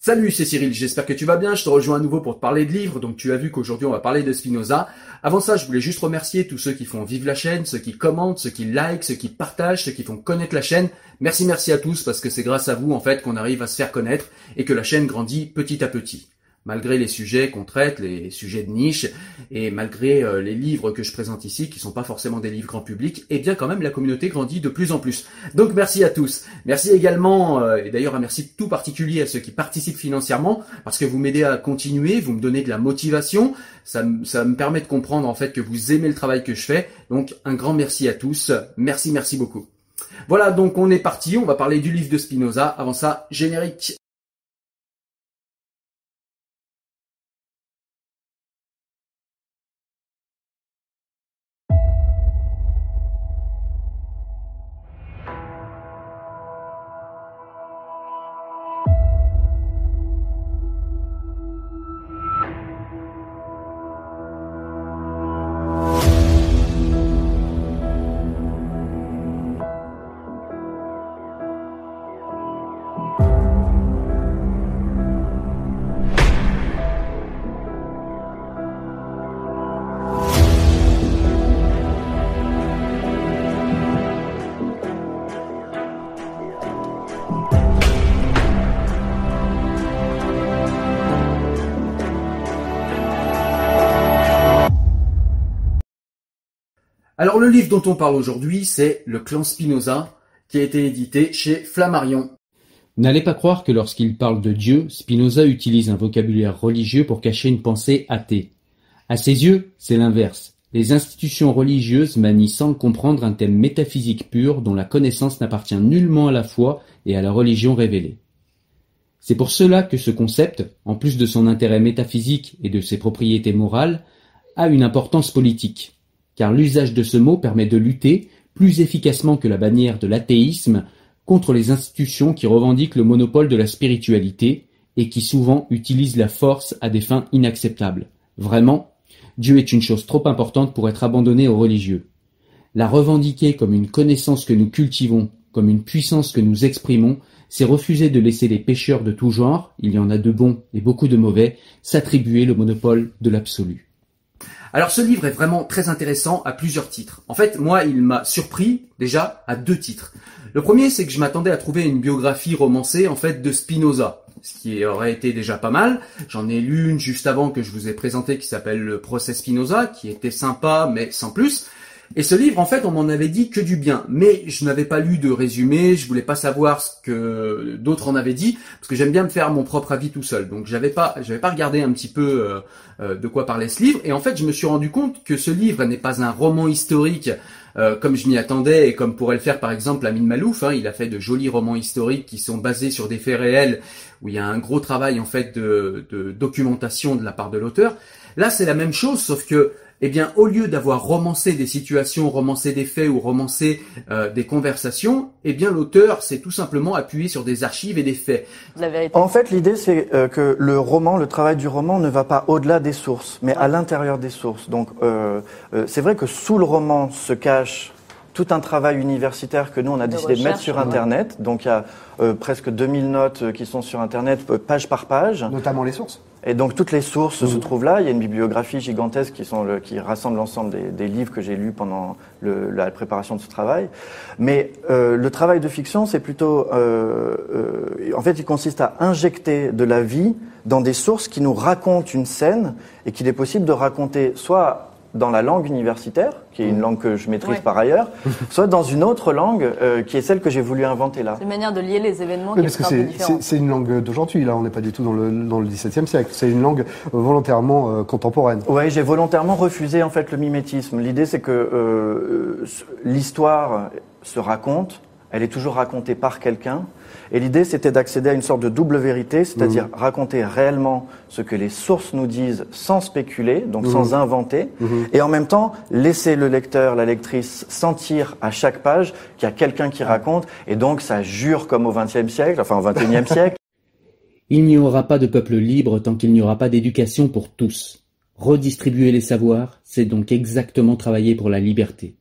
Salut, c'est Cyril, j'espère que tu vas bien. Je te rejoins à nouveau pour te parler de livres. Donc tu as vu qu'aujourd'hui on va parler de Spinoza. Avant ça, je voulais juste remercier tous ceux qui font vivre la chaîne, ceux qui commentent, ceux qui likent, ceux qui partagent, ceux qui font connaître la chaîne. Merci, merci à tous parce que c'est grâce à vous en fait qu'on arrive à se faire connaître et que la chaîne grandit petit à petit malgré les sujets qu'on traite, les sujets de niche, et malgré euh, les livres que je présente ici, qui sont pas forcément des livres grand public, eh bien quand même la communauté grandit de plus en plus. Donc merci à tous. Merci également, euh, et d'ailleurs un merci tout particulier à ceux qui participent financièrement, parce que vous m'aidez à continuer, vous me donnez de la motivation, ça, ça me permet de comprendre en fait que vous aimez le travail que je fais. Donc un grand merci à tous. Merci, merci beaucoup. Voilà, donc on est parti, on va parler du livre de Spinoza. Avant ça, générique. Alors le livre dont on parle aujourd'hui, c'est Le clan Spinoza, qui a été édité chez Flammarion. N'allez pas croire que lorsqu'il parle de Dieu, Spinoza utilise un vocabulaire religieux pour cacher une pensée athée. À ses yeux, c'est l'inverse. Les institutions religieuses manient sans comprendre un thème métaphysique pur dont la connaissance n'appartient nullement à la foi et à la religion révélée. C'est pour cela que ce concept, en plus de son intérêt métaphysique et de ses propriétés morales, a une importance politique car l'usage de ce mot permet de lutter, plus efficacement que la bannière de l'athéisme, contre les institutions qui revendiquent le monopole de la spiritualité et qui souvent utilisent la force à des fins inacceptables. Vraiment, Dieu est une chose trop importante pour être abandonnée aux religieux. La revendiquer comme une connaissance que nous cultivons, comme une puissance que nous exprimons, c'est refuser de laisser les pécheurs de tout genre, il y en a de bons et beaucoup de mauvais, s'attribuer le monopole de l'absolu. Alors ce livre est vraiment très intéressant à plusieurs titres. En fait, moi, il m'a surpris déjà à deux titres. Le premier, c'est que je m'attendais à trouver une biographie romancée en fait de Spinoza, ce qui aurait été déjà pas mal. J'en ai lu une juste avant que je vous ai présenté qui s'appelle Le procès Spinoza, qui était sympa mais sans plus. Et ce livre, en fait, on m'en avait dit que du bien, mais je n'avais pas lu de résumé, je voulais pas savoir ce que d'autres en avaient dit, parce que j'aime bien me faire mon propre avis tout seul. Donc j'avais pas, j'avais pas regardé un petit peu euh, euh, de quoi parlait ce livre, et en fait, je me suis rendu compte que ce livre n'est pas un roman historique euh, comme je m'y attendais et comme pourrait le faire par exemple Amin Malouf. Hein, il a fait de jolis romans historiques qui sont basés sur des faits réels, où il y a un gros travail en fait de, de documentation de la part de l'auteur. Là, c'est la même chose, sauf que eh bien, au lieu d'avoir romancé des situations, romancé des faits ou romancé euh, des conversations, eh bien, l'auteur s'est tout simplement appuyé sur des archives et des faits. En fait, l'idée, c'est euh, que le roman, le travail du roman ne va pas au-delà des sources, mais à l'intérieur des sources. Donc, euh, c'est vrai que sous le roman se cache tout un travail universitaire que nous, on a décidé de mettre sur Internet. Donc, il y a presque 2000 notes qui sont sur Internet, page par page. Notamment les sources. Et donc toutes les sources se mmh. trouvent là. Il y a une bibliographie gigantesque qui, sont le, qui rassemble l'ensemble des, des, livres que j'ai lus pendant le, la préparation de ce travail. Mais euh, le travail de fiction, c'est plutôt, euh, euh, en fait, il consiste à injecter de la vie dans des sources qui nous racontent une scène et qu'il est possible de raconter soit dans la langue universitaire, qui est une langue que je maîtrise par ailleurs, soit dans une autre langue euh, qui est celle que j'ai voulu inventer là. C'est une manière de lier les événements oui, qui est C'est une langue d'aujourd'hui, là, on n'est pas du tout dans le, dans le XVIIe siècle. C'est une langue euh, volontairement euh, contemporaine. Oui, j'ai volontairement refusé en fait le mimétisme. L'idée, c'est que l'histoire se raconte, elle est toujours racontée par quelqu'un, et l'idée, c'était d'accéder à une sorte de double vérité, c'est-à-dire mmh. raconter réellement ce que les sources nous disent sans spéculer, donc mmh. sans inventer, mmh. et en même temps laisser le lecteur, la lectrice sentir à chaque page qu'il y a quelqu'un qui raconte, et donc ça jure comme au XXe siècle, enfin au XXIe siècle. Il n'y aura pas de peuple libre tant qu'il n'y aura pas d'éducation pour tous. Redistribuer les savoirs, c'est donc exactement travailler pour la liberté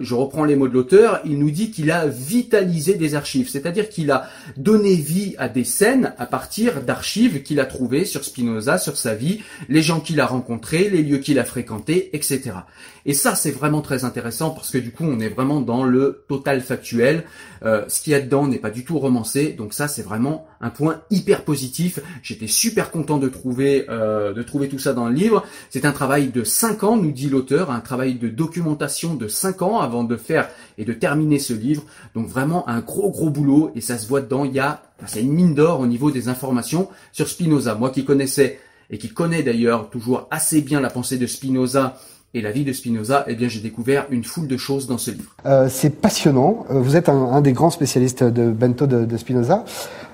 je reprends les mots de l'auteur, il nous dit qu'il a vitalisé des archives, c'est-à-dire qu'il a donné vie à des scènes à partir d'archives qu'il a trouvées sur Spinoza, sur sa vie, les gens qu'il a rencontrés, les lieux qu'il a fréquentés, etc. Et ça, c'est vraiment très intéressant parce que du coup, on est vraiment dans le total factuel. Euh, ce qu'il y a dedans n'est pas du tout romancé, donc ça, c'est vraiment un point hyper positif. J'étais super content de trouver euh, de trouver tout ça dans le livre. C'est un travail de 5 ans, nous dit l'auteur, un travail de documentation de 5 ans avant de faire et de terminer ce livre. Donc vraiment un gros gros boulot et ça se voit dedans. Il y a c'est une mine d'or au niveau des informations sur Spinoza. Moi qui connaissais et qui connais d'ailleurs toujours assez bien la pensée de Spinoza et la vie de Spinoza, eh bien, j'ai découvert une foule de choses dans ce livre. Euh, c'est passionnant. Euh, vous êtes un, des grands spécialistes de Bento de, Spinoza.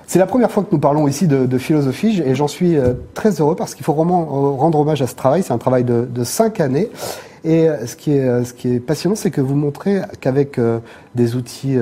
C'est la première fois que nous parlons ici de, philosophie et j'en suis euh, très heureux parce qu'il faut vraiment rendre hommage à ce travail. C'est un travail de, cinq années. Et ce qui est, ce qui est passionnant, c'est que vous montrez qu'avec des outils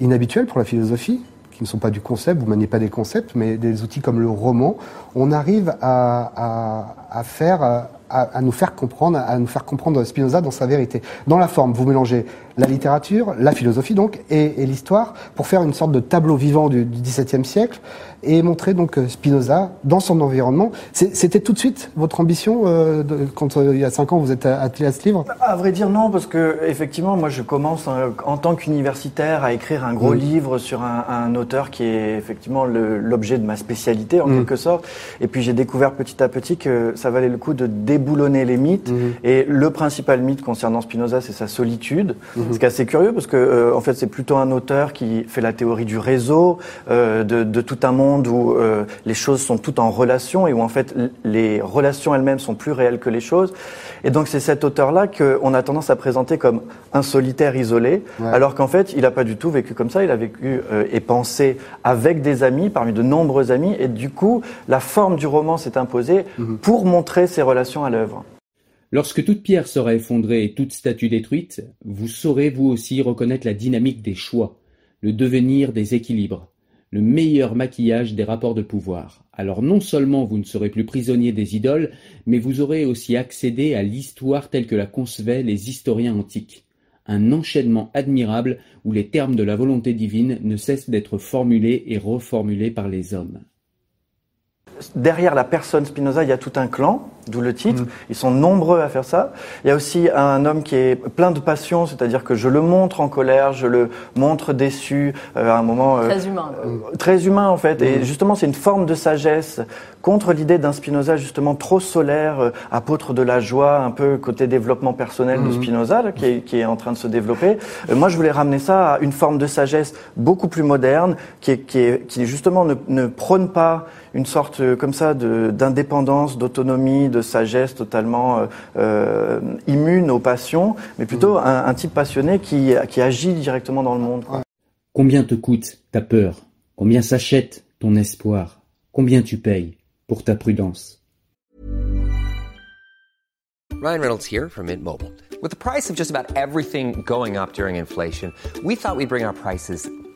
inhabituels pour la philosophie, qui ne sont pas du concept, vous maniez pas des concepts, mais des outils comme le roman, on arrive à faire à, nous faire comprendre, à nous faire comprendre Spinoza dans sa vérité. Dans la forme, vous mélangez la littérature, la philosophie donc, et, l'histoire pour faire une sorte de tableau vivant du, XVIIe siècle et montrer donc euh, Spinoza dans son environnement. C'était tout de suite votre ambition euh, quand euh, il y a cinq ans vous êtes attelé à ce livre? À vrai dire non, parce que effectivement moi je commence en tant qu'universitaire à écrire un gros livre sur un, auteur qui est effectivement l'objet de ma spécialité en mm. quelque sorte. Et puis j'ai découvert petit à petit que ça valait le coup de déboulonner les mythes. Mm. Et le principal mythe concernant Spinoza, c'est sa solitude. Mm. Ce qui est assez curieux parce que en fait c'est plutôt un auteur qui fait la théorie du réseau, de, de tout un monde où euh, les choses sont toutes en relation et où en fait les relations elles-mêmes sont plus réelles que les choses. Et donc c'est cet auteur-là qu'on a tendance à présenter comme un solitaire isolé, alors qu'en fait il n'a pas du tout vécu comme ça. Il a vécu euh, et pensé avec des amis, parmi de nombreux amis, et du coup la forme du roman s'est imposée mhm. pour montrer ces relations à l'œuvre. Lorsque toute pierre sera effondrée et toute statue détruite, vous saurez vous aussi reconnaître la dynamique des choix, le devenir des équilibres le meilleur maquillage des rapports de pouvoir. Alors non seulement vous ne serez plus prisonnier des idoles, mais vous aurez aussi accédé à l'histoire telle que la concevaient les historiens antiques. Un enchaînement admirable où les termes de la volonté divine ne cessent d'être formulés et reformulés par les hommes derrière la personne Spinoza, il y a tout un clan, d'où le titre. Mm. Ils sont nombreux à faire ça. Il y a aussi un homme qui est plein de passion, c'est-à-dire que je le montre en colère, je le montre déçu euh, à un moment. Euh, très humain. Euh, très humain en fait. Et mm. justement, c'est une forme de sagesse contre l'idée d'un Spinoza justement trop solaire, apôtre de la joie, un peu côté développement personnel de mm. Spinoza qui, est, qui, est, en train de se développer. moi, je voulais ramener ça à une forme de sagesse beaucoup plus moderne, qui, est, qui, est, qui justement ne, ne prône pas une sorte euh, comme ça d'indépendance, d'autonomie, de sagesse totalement euh, euh, immune aux passions, mais plutôt mmh. un, type passionné qui, qui agit directement dans le monde. Combien te coûte ta peur? Combien s'achète ton espoir? Combien tu payes pour ta prudence? Ryan Reynolds here from Mint Mobile. With the price of just about everything going up during inflation, we thought we'd bring our prices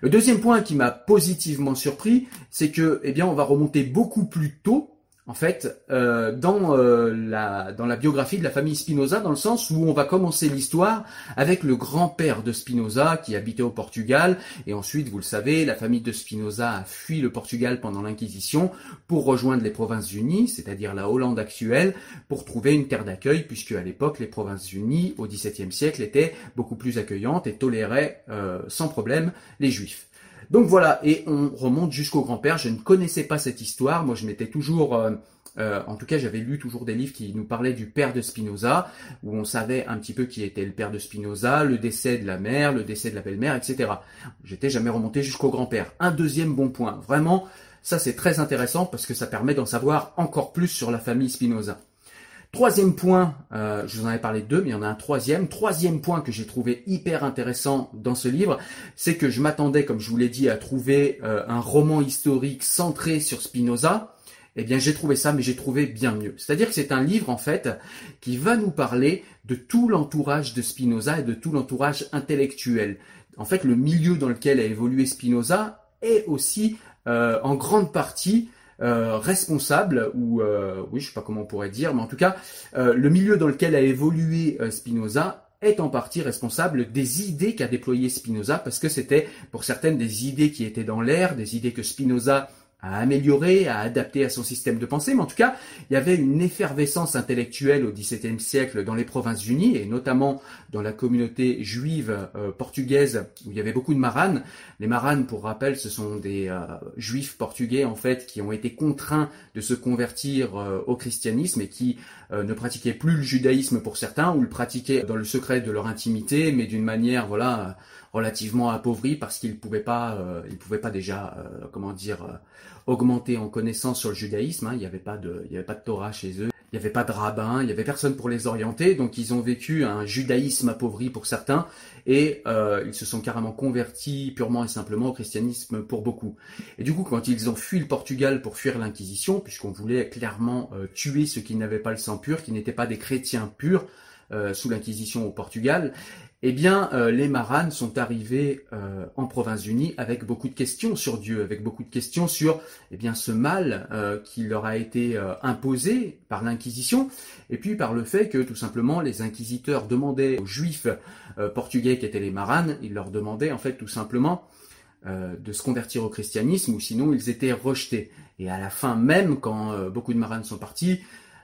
Le deuxième point qui m'a positivement surpris, c'est que, eh bien, on va remonter beaucoup plus tôt, en fait, euh, dans euh, la dans la biographie de la famille Spinoza, dans le sens où on va commencer l'histoire avec le grand-père de Spinoza qui habitait au Portugal, et ensuite, vous le savez, la famille de Spinoza a fui le Portugal pendant l'Inquisition pour rejoindre les Provinces-Unies, c'est-à-dire la Hollande actuelle, pour trouver une terre d'accueil, puisque à l'époque, les Provinces-Unies, au XVIIe siècle, étaient beaucoup plus accueillantes et toléraient euh, sans problème les Juifs. Donc voilà, et on remonte jusqu'au grand-père. Je ne connaissais pas cette histoire. Moi, je m'étais toujours, euh, euh, en tout cas, j'avais lu toujours des livres qui nous parlaient du père de Spinoza, où on savait un petit peu qui était le père de Spinoza, le décès de la mère, le décès de la belle-mère, etc. J'étais jamais remonté jusqu'au grand-père. Un deuxième bon point, vraiment, ça c'est très intéressant parce que ça permet d'en savoir encore plus sur la famille Spinoza. Troisième point, euh, je vous en avais parlé de deux, mais il y en a un troisième. Troisième point que j'ai trouvé hyper intéressant dans ce livre, c'est que je m'attendais, comme je vous l'ai dit, à trouver euh, un roman historique centré sur Spinoza. Eh bien, j'ai trouvé ça, mais j'ai trouvé bien mieux. C'est-à-dire que c'est un livre, en fait, qui va nous parler de tout l'entourage de Spinoza et de tout l'entourage intellectuel. En fait, le milieu dans lequel a évolué Spinoza est aussi, euh, en grande partie, euh, responsable ou euh, oui je sais pas comment on pourrait dire mais en tout cas euh, le milieu dans lequel a évolué euh, Spinoza est en partie responsable des idées qu'a déployées Spinoza parce que c'était pour certaines des idées qui étaient dans l'air des idées que Spinoza à améliorer, à adapter à son système de pensée, mais en tout cas, il y avait une effervescence intellectuelle au XVIIe siècle dans les Provinces-Unies, et notamment dans la communauté juive euh, portugaise, où il y avait beaucoup de maranes. Les maranes, pour rappel, ce sont des euh, juifs portugais, en fait, qui ont été contraints de se convertir euh, au christianisme et qui ne pratiquaient plus le judaïsme pour certains, ou le pratiquaient dans le secret de leur intimité, mais d'une manière, voilà, relativement appauvrie, parce qu'ils pouvaient pas, ils pouvaient pas déjà, comment dire, augmenter en connaissance sur le judaïsme. Hein. Il n'y avait pas de, il y avait pas de Torah chez eux. Il n'y avait pas de rabbin, il n'y avait personne pour les orienter, donc ils ont vécu un judaïsme appauvri pour certains, et euh, ils se sont carrément convertis purement et simplement au christianisme pour beaucoup. Et du coup, quand ils ont fui le Portugal pour fuir l'Inquisition, puisqu'on voulait clairement euh, tuer ceux qui n'avaient pas le sang pur, qui n'étaient pas des chrétiens purs, euh, sous l'Inquisition au Portugal, eh bien, euh, les Maranes sont arrivés euh, en Provinces-Unies avec beaucoup de questions sur Dieu, avec beaucoup de questions sur eh bien ce mal euh, qui leur a été imposé par l'Inquisition, et puis par le fait que tout simplement les inquisiteurs demandaient aux Juifs portugais qui étaient les Maranes, ils leur demandaient en fait tout simplement de se convertir au christianisme, ou sinon ils étaient rejetés. Et à la fin même, quand beaucoup de Maranes sont partis,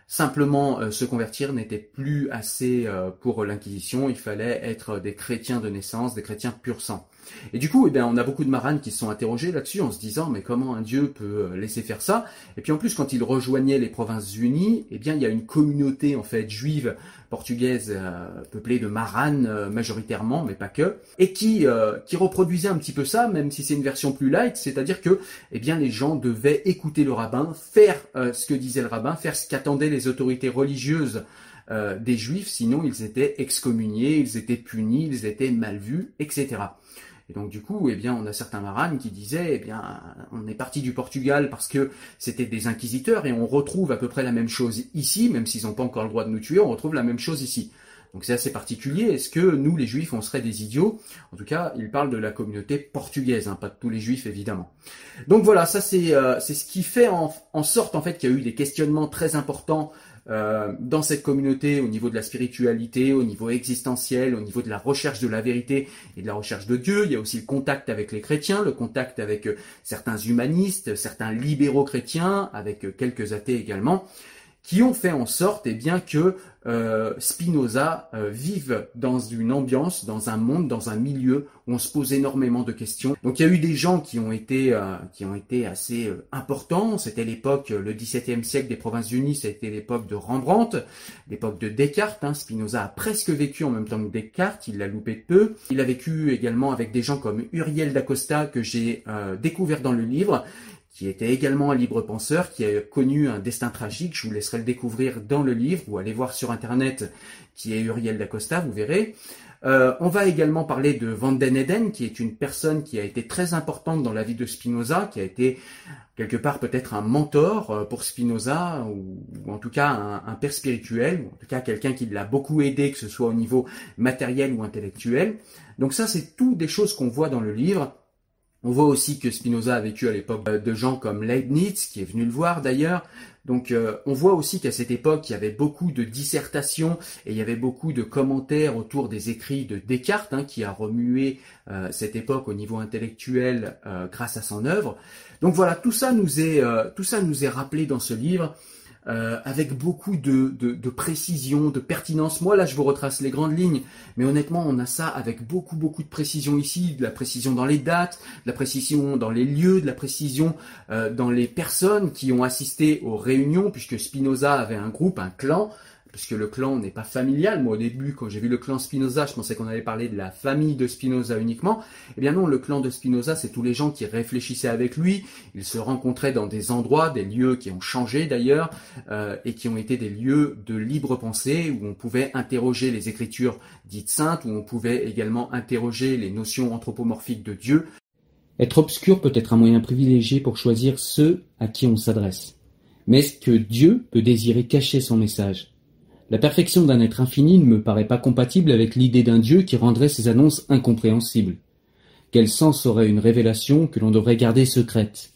Simplement, euh, se convertir n'était plus assez euh, pour l'Inquisition, il fallait être des chrétiens de naissance, des chrétiens pur sang. Et du coup, eh bien, on a beaucoup de maranes qui se sont interrogés là-dessus en se disant mais comment un dieu peut euh, laisser faire ça? Et puis en plus, quand il rejoignait les Provinces-Unies, eh bien, il y a une communauté en fait juive portugaise euh, peuplée de maranes euh, majoritairement, mais pas que, et qui qui reproduisait un petit peu ça, même si c'est une version plus light, c'est-à-dire que eh bien les gens devaient écouter le rabbin, faire ce que disait le rabbin, faire ce qu'attendaient les autorités religieuses des juifs, sinon ils étaient excommuniés, ils étaient punis, ils étaient mal vus, etc. Et donc du coup, eh bien, on a certains maranes qui disaient, eh bien, on est parti du Portugal parce que c'était des inquisiteurs et on retrouve à peu près la même chose ici, même s'ils n'ont pas encore le droit de nous tuer, on retrouve la même chose ici. Donc c'est assez particulier. Est-ce que nous, les juifs, on serait des idiots? En tout cas, il parle de la communauté portugaise, hein, pas de tous les juifs évidemment. Donc voilà, ça c'est euh, c'est ce qui fait en, en sorte en fait qu'il y a eu des questionnements très importants euh, dans cette communauté au niveau de la spiritualité, au niveau existentiel, au niveau de la recherche de la vérité et de la recherche de Dieu. Il y a aussi le contact avec les chrétiens, le contact avec euh, certains humanistes, certains libéraux chrétiens, avec euh, quelques athées également qui ont fait en sorte eh bien, que euh, Spinoza euh, vive dans une ambiance, dans un monde, dans un milieu où on se pose énormément de questions. Donc il y a eu des gens qui ont été, euh, qui ont été assez euh, importants. C'était l'époque, le XVIIe siècle des Provinces-Unies, c'était l'époque de Rembrandt, l'époque de Descartes. Hein. Spinoza a presque vécu en même temps que Descartes, il l'a loupé peu. Il a vécu également avec des gens comme Uriel d'Acosta que j'ai découvert dans le livre qui était également un libre penseur, qui a connu un destin tragique. Je vous laisserai le découvrir dans le livre ou allez voir sur internet qui est Uriel d'Acosta, vous verrez. Euh, on va également parler de Van den Eden, qui est une personne qui a été très importante dans la vie de Spinoza, qui a été quelque part peut-être un mentor euh, pour Spinoza, ou, en tout cas un, un, père spirituel, ou en tout cas quelqu'un qui l'a beaucoup aidé, que ce soit au niveau matériel ou intellectuel. Donc ça, c'est tout des choses qu'on voit dans le livre. On voit aussi que Spinoza a vécu à l'époque de gens comme Leibniz, qui est venu le voir d'ailleurs. Donc euh, on voit aussi qu'à cette époque, il y avait beaucoup de dissertations et il y avait beaucoup de commentaires autour des écrits de Descartes, hein, qui a remué euh, cette époque au niveau intellectuel euh, grâce à son œuvre. Donc voilà, tout ça nous est, tout ça nous est rappelé dans ce livre. Euh, avec beaucoup de, de, précision, de pertinence. Moi, là, je vous retrace les grandes lignes, mais honnêtement, on a ça avec beaucoup, beaucoup de précision ici, de la précision dans les dates, de la précision dans les lieux, de la précision euh, dans les personnes qui ont assisté aux réunions, puisque Spinoza avait un groupe, un clan, puisque le clan n'est pas familial. Moi, au début, quand j'ai vu le clan Spinoza, je pensais qu'on allait parler de la famille de Spinoza uniquement. Eh bien non, le clan de Spinoza, c'est tous les gens qui réfléchissaient avec lui. Ils se rencontraient dans des endroits, des lieux qui ont changé d'ailleurs, euh, et qui ont été des lieux de libre pensée, où on pouvait interroger les écritures dites saintes, où on pouvait également interroger les notions anthropomorphiques de Dieu. Être obscur peut être un moyen privilégié pour choisir ceux à qui on s'adresse. Mais est-ce que Dieu peut désirer cacher son message? La perfection d'un être infini ne me paraît pas compatible avec l'idée d'un Dieu qui rendrait ses annonces incompréhensibles. Quel sens aurait une révélation que l'on devrait garder secrète?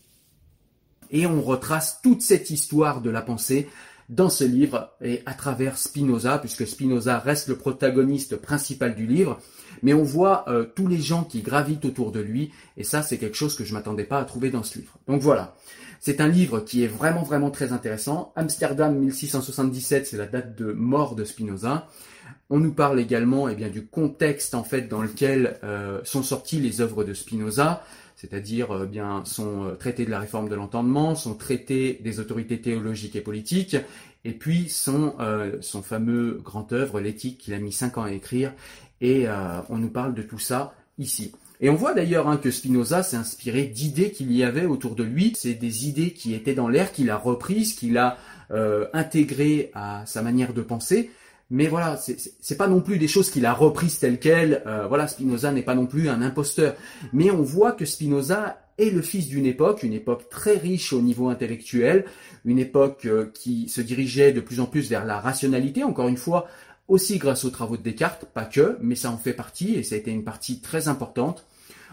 Et on retrace toute cette histoire de la pensée dans ce livre et à travers Spinoza, puisque Spinoza reste le protagoniste principal du livre, mais on voit euh, tous les gens qui gravitent autour de lui, et ça c'est quelque chose que je m'attendais pas à trouver dans ce livre. Donc voilà. C'est un livre qui est vraiment vraiment très intéressant. Amsterdam 1677, c'est la date de mort de Spinoza. On nous parle également eh bien, du contexte en fait dans lequel euh, sont sorties les œuvres de Spinoza, c'est-à-dire euh, bien son euh, traité de la réforme de l'entendement, son traité des autorités théologiques et politiques, et puis son, son fameux grand œuvre, l'éthique, qu'il a mis cinq ans à écrire. Et on nous parle de tout ça ici. Et on voit d'ailleurs hein, que Spinoza s'est inspiré d'idées qu'il y avait autour de lui. C'est des idées qui étaient dans l'air, qu'il a reprises, qu'il a euh, intégrées à sa manière de penser. Mais voilà, c'est pas non plus des choses qu'il a reprises telles quelles. Euh, voilà, Spinoza n'est pas non plus un imposteur. Mais on voit que Spinoza est le fils d'une époque, une époque très riche au niveau intellectuel, une époque euh, qui se dirigeait de plus en plus vers la rationalité. Encore une fois, aussi grâce aux travaux de Descartes, pas que, mais ça en fait partie et ça a été une partie très importante.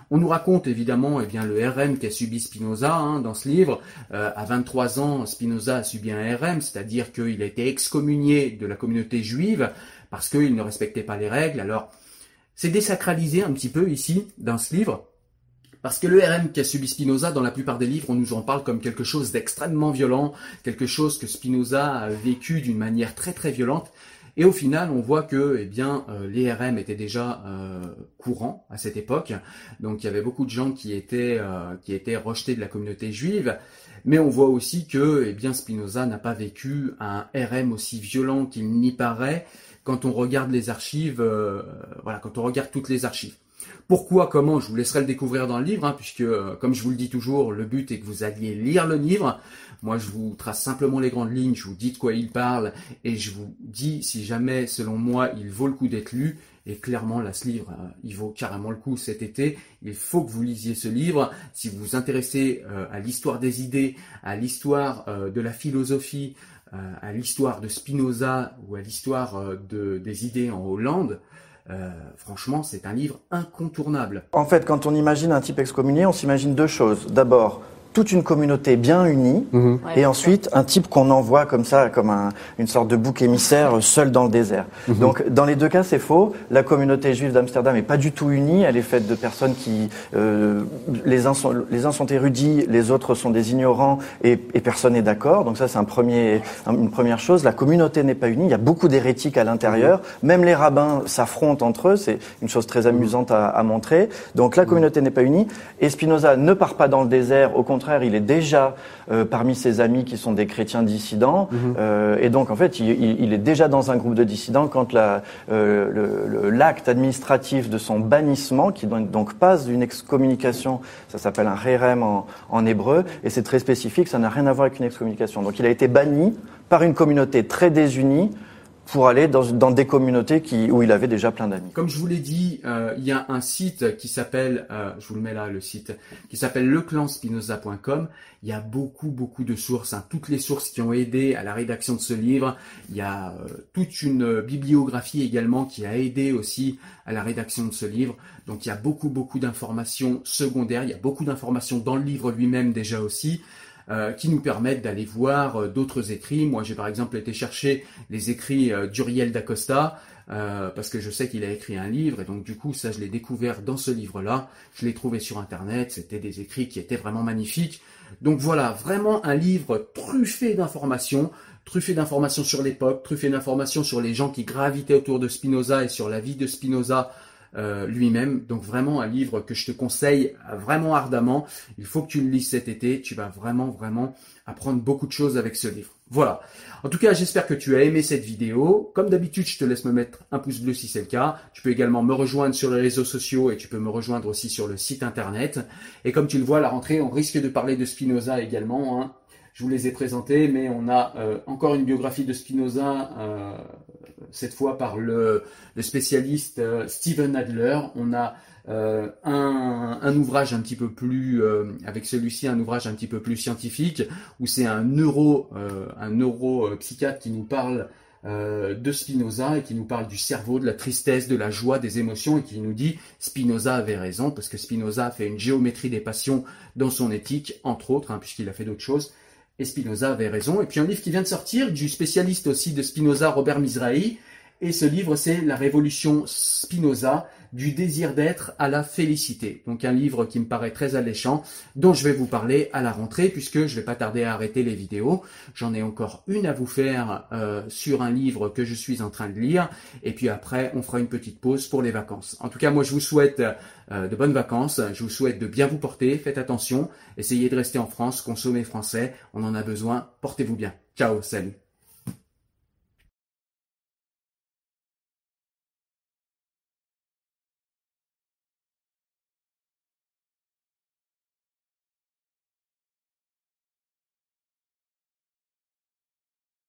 On nous raconte évidemment eh bien, le RM qu'a subi Spinoza hein, dans ce livre. Euh, à 23 ans, Spinoza a subi un RM, c'est-à-dire qu'il a été excommunié de la communauté juive parce qu'il ne respectait pas les règles. Alors, c'est désacralisé un petit peu ici, dans ce livre. Parce que le RM qu'a subi Spinoza, dans la plupart des livres, on nous en parle comme quelque chose d'extrêmement violent, quelque chose que Spinoza a vécu d'une manière très très violente. Et au final, on voit que eh bien, euh, les RM étaient déjà euh, courants à cette époque. Donc il y avait beaucoup de gens qui étaient, euh, qui étaient rejetés de la communauté juive. Mais on voit aussi que eh bien, Spinoza n'a pas vécu un RM aussi violent qu'il n'y paraît quand on regarde les archives, voilà, quand on regarde toutes les archives. Pourquoi, comment, je vous laisserai le découvrir dans le livre, hein, puisque, comme je vous le dis toujours, le but est que vous alliez lire le livre. Moi, je vous trace simplement les grandes lignes, je vous dis de quoi il parle, et je vous dis si jamais, selon moi, il vaut le coup d'être lu. Et clairement, là, ce livre, euh, il vaut carrément le coup cet été. Il faut que vous lisiez ce livre. Si vous vous intéressez euh, à l'histoire des idées, à l'histoire euh, de la philosophie, à l'histoire de Spinoza ou à l'histoire de, des idées en Hollande, franchement, c'est un livre incontournable. En fait, quand on imagine un type excommunié, on s'imagine deux choses. D'abord, toute une communauté bien unie, Mhm. et ensuite un type qu'on envoie comme ça, comme un- une sorte de bouc émissaire euh, seul dans le désert. Mhm. Donc dans les deux cas, c'est faux. La communauté juive d'Amsterdam est pas du tout unie. Elle est faite de personnes qui, euh, les uns sont les uns sont érudits, les autres sont des ignorants, et, et personne n'est d'accord. Donc ça, c'est un premier, un- une première chose. La communauté n'est pas unie. Il y a beaucoup d'hérétiques à l'intérieur. Même les rabbins s'affrontent entre eux. C'est une chose très amusante à, à montrer. Donc la communauté n'est pas unie. Et Spinoza ne part pas dans le désert. Au contraire, il est déjà euh, parmi ses amis qui sont des chrétiens dissidents. Euh, et donc, en fait, il, il- il est déjà dans un groupe de dissidents quand la, euh, l'acte administratif de son bannissement, qui donc, donc passe d'une excommunication, ça s'appelle un rérem en, en hébreu, et c'est très spécifique, ça n'a rien à voir avec une excommunication. Donc, il a été banni par une communauté très désunie pour aller dans, dans des communautés qui, où il avait déjà plein d'amis. Comme je vous l'ai dit, euh, il y a un site qui s'appelle, euh, je vous le mets là, le site, qui s'appelle leclanspinoza.com. Il y a beaucoup, beaucoup de sources, hein, toutes les sources qui ont aidé à la rédaction de ce livre. Il y a euh, toute une bibliographie également qui a aidé aussi à la rédaction de ce livre. Donc il y a beaucoup, beaucoup d'informations secondaires. Il y a beaucoup d'informations dans le livre lui-même déjà aussi. Euh, qui nous permettent d'aller voir euh, d'autres écrits. Moi, j'ai par exemple été chercher les écrits euh, d'Uriel d'Acosta, parce que je sais qu'il a écrit un livre, et donc du coup, ça, je l'ai découvert dans ce livre-là. Je l'ai trouvé sur Internet, c'était des écrits qui étaient vraiment magnifiques. Donc voilà, vraiment un livre truffé d'informations, truffé d'informations sur l'époque, truffé d'informations sur les gens qui gravitaient autour de Spinoza et sur la vie de Spinoza euh, lui-même. Donc vraiment un livre que je te conseille euh, vraiment ardemment. Il faut que tu le lises cet été. Tu vas vraiment, vraiment apprendre beaucoup de choses avec ce livre. Voilà. En tout cas, j'espère que tu as aimé cette vidéo. Comme d'habitude, je te laisse me mettre un pouce bleu si c'est le cas. Tu peux également me rejoindre sur les réseaux sociaux et tu peux me rejoindre aussi sur le site internet. Et comme tu le vois, à la rentrée, on risque de parler de Spinoza également. hein. Je vous les ai présentés, mais on a euh, encore une biographie de Spinoza, cette fois par le, spécialiste euh, Steven Adler. On a euh, un, ouvrage un petit peu plus, euh, avec celui-ci, un ouvrage un petit peu plus scientifique, où c'est un neuro, un neuropsychiatre qui nous parle de Spinoza et qui nous parle du cerveau, de la tristesse, de la joie, des émotions et qui nous dit Spinoza avait raison parce que Spinoza fait une géométrie des passions dans son éthique, entre autres, hein, puisqu'il a fait d'autres choses. Et Spinoza avait raison. Et puis un livre qui vient de sortir du spécialiste aussi de Spinoza, Robert Mizrahi. Et ce livre, c'est La révolution Spinoza, du désir d'être à la félicité. Donc un livre qui me paraît très alléchant, dont je vais vous parler à la rentrée, puisque je vais pas tarder à arrêter les vidéos. J'en ai encore une à vous faire euh, sur un livre que je suis en train de lire. Et puis après, on fera une petite pause pour les vacances. En tout cas, moi, je vous souhaite euh, de bonnes vacances. Je vous souhaite de bien vous porter. Faites attention. Essayez de rester en France. Consommez français. On en a besoin. Portez-vous bien. Ciao. Salut.